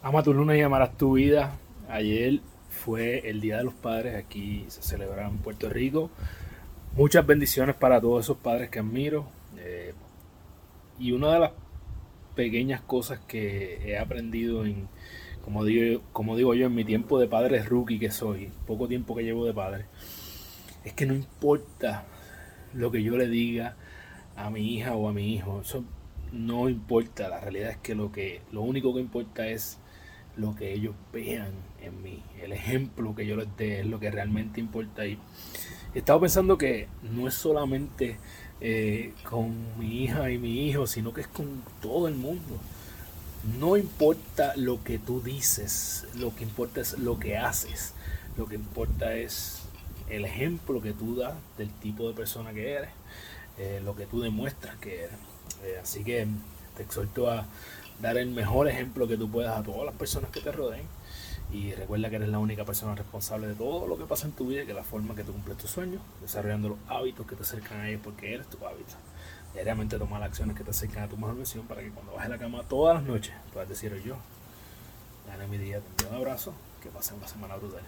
Ama tu luna y amarás tu vida. Ayer fue el Día de los Padres, aquí se celebra en Puerto Rico. Muchas bendiciones para todos esos padres que admiro. Eh, y una de las pequeñas cosas que he aprendido en, como digo, como digo yo, en mi tiempo de padre rookie que soy, poco tiempo que llevo de padre, es que no importa lo que yo le diga a mi hija o a mi hijo, eso no importa, la realidad es que lo que lo único que importa es lo que ellos vean en mí, el ejemplo que yo les dé es lo que realmente importa. Y he pensando que no es solamente eh, con mi hija y mi hijo, sino que es con todo el mundo. No importa lo que tú dices, lo que importa es lo que haces. Lo que importa es el ejemplo que tú das del tipo de persona que eres, eh, lo que tú demuestras que eres. Eh, así que te exhorto a dar el mejor ejemplo que tú puedas a todas las personas que te rodeen. Y recuerda que eres la única persona responsable de todo lo que pasa en tu vida y que la forma que tú cumples tus sueños, desarrollando los hábitos que te acercan a ellos porque eres tu hábito. Diariamente tomar acciones que te acercan a tu mejor versión para que cuando bajes la cama todas las noches puedas decir yo, gané mi día, te envío un abrazo, que pasen una semana brutal.